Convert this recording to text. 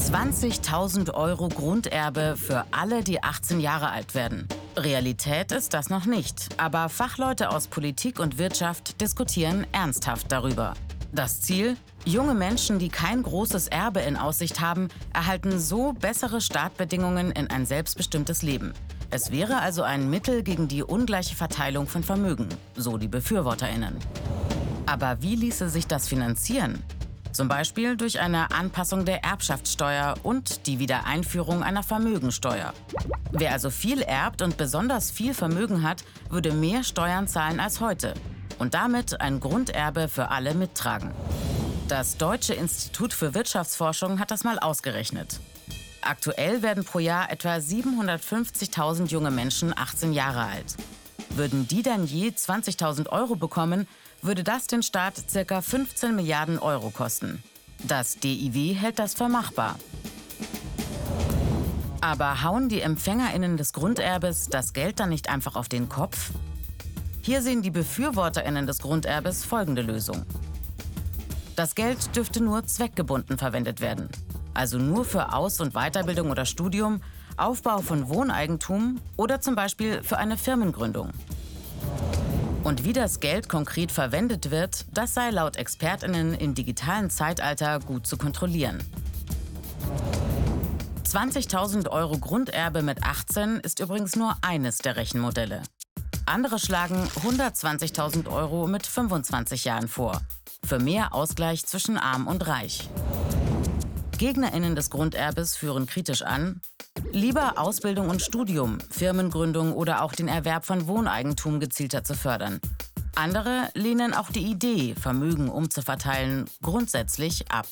20.000 Euro Grunderbe für alle, die 18 Jahre alt werden. Realität ist das noch nicht, aber Fachleute aus Politik und Wirtschaft diskutieren ernsthaft darüber. Das Ziel? Junge Menschen, die kein großes Erbe in Aussicht haben, erhalten so bessere Startbedingungen in ein selbstbestimmtes Leben. Es wäre also ein Mittel gegen die ungleiche Verteilung von Vermögen, so die Befürworterinnen. Aber wie ließe sich das finanzieren? Zum Beispiel durch eine Anpassung der Erbschaftssteuer und die Wiedereinführung einer Vermögensteuer. Wer also viel erbt und besonders viel Vermögen hat, würde mehr Steuern zahlen als heute und damit ein Grunderbe für alle mittragen. Das Deutsche Institut für Wirtschaftsforschung hat das mal ausgerechnet. Aktuell werden pro Jahr etwa 750.000 junge Menschen 18 Jahre alt. Würden die dann je 20.000 Euro bekommen, würde das den Staat ca. 15 Milliarden Euro kosten. Das DIW hält das für machbar. Aber hauen die EmpfängerInnen des Grunderbes das Geld dann nicht einfach auf den Kopf? Hier sehen die BefürworterInnen des Grunderbes folgende Lösung. Das Geld dürfte nur zweckgebunden verwendet werden. Also nur für Aus- und Weiterbildung oder Studium, Aufbau von Wohneigentum oder zum Beispiel für eine Firmengründung. Und wie das Geld konkret verwendet wird, das sei laut ExpertInnen im digitalen Zeitalter gut zu kontrollieren. 20.000 Euro Grunderbe mit 18 ist übrigens nur eines der Rechenmodelle. Andere schlagen 120.000 Euro mit 25 Jahren vor. Für mehr Ausgleich zwischen Arm und Reich. GegnerInnen des Grunderbes führen kritisch an, lieber Ausbildung und Studium, Firmengründung oder auch den Erwerb von Wohneigentum gezielter zu fördern. Andere lehnen auch die Idee, Vermögen umzuverteilen, grundsätzlich ab.